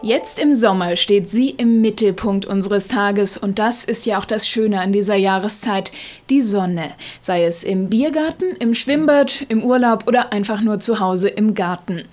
Jetzt im Sommer steht sie im Mittelpunkt unseres Tages und das ist ja auch das Schöne an dieser Jahreszeit, die Sonne. Sei es im Biergarten, im Schwimmbad, im Urlaub oder einfach nur zu Hause im Garten.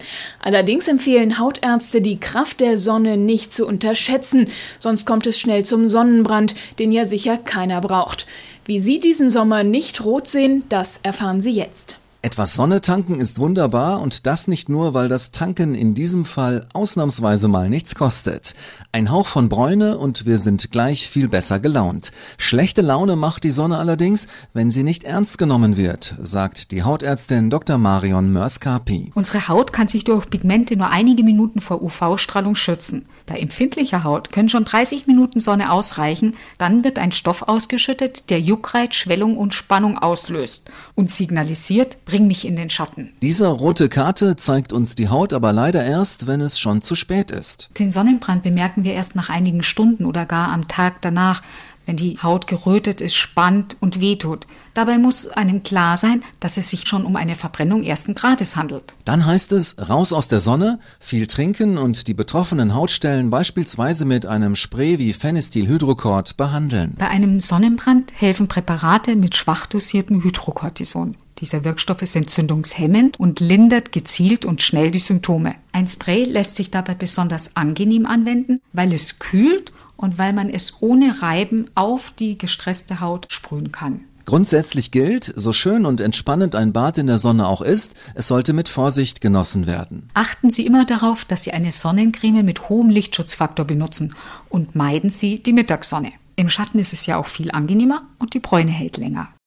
Allerdings empfehlen Hautärzte, die Kraft der Sonne nicht zu unterschätzen, sonst kommt es schnell zum Sonnenbrand, den ja sicher keiner braucht. Wie Sie diesen Sommer nicht rot sehen, das erfahren Sie jetzt. Etwas Sonne tanken ist wunderbar und das nicht nur, weil das Tanken in diesem Fall ausnahmsweise mal nichts kostet. Ein Hauch von Bräune und wir sind gleich viel besser gelaunt. Schlechte Laune macht die Sonne allerdings, wenn sie nicht ernst genommen wird, sagt die Hautärztin Dr. Marion Mörskapi. Unsere Haut kann sich durch Pigmente nur einige Minuten vor UV-Strahlung schützen. Bei empfindlicher Haut können schon 30 Minuten Sonne ausreichen, dann wird ein Stoff ausgeschüttet, der Juckreiz, Schwellung und Spannung auslöst und signalisiert, bring mich in den Schatten. Diese rote Karte zeigt uns die Haut aber leider erst, wenn es schon zu spät ist. Den Sonnenbrand bemerken wir erst nach einigen Stunden oder gar am Tag danach, wenn die Haut gerötet ist, spannt und wehtut. Dabei muss einem klar sein, dass es sich schon um eine Verbrennung ersten Grades handelt. Dann heißt es raus aus der Sonne, viel trinken und die betroffenen Hautstellen beispielsweise mit einem Spray wie Phenestylhydrocort behandeln. Bei einem Sonnenbrand helfen Präparate mit schwach dosiertem Hydrocortison. Dieser Wirkstoff ist entzündungshemmend und lindert gezielt und schnell die Symptome. Ein Spray lässt sich dabei besonders angenehm anwenden, weil es kühlt und weil man es ohne Reiben auf die gestresste Haut sprühen kann. Grundsätzlich gilt, so schön und entspannend ein Bad in der Sonne auch ist, es sollte mit Vorsicht genossen werden. Achten Sie immer darauf, dass Sie eine Sonnencreme mit hohem Lichtschutzfaktor benutzen und meiden Sie die Mittagssonne. Im Schatten ist es ja auch viel angenehmer und die Bräune hält länger.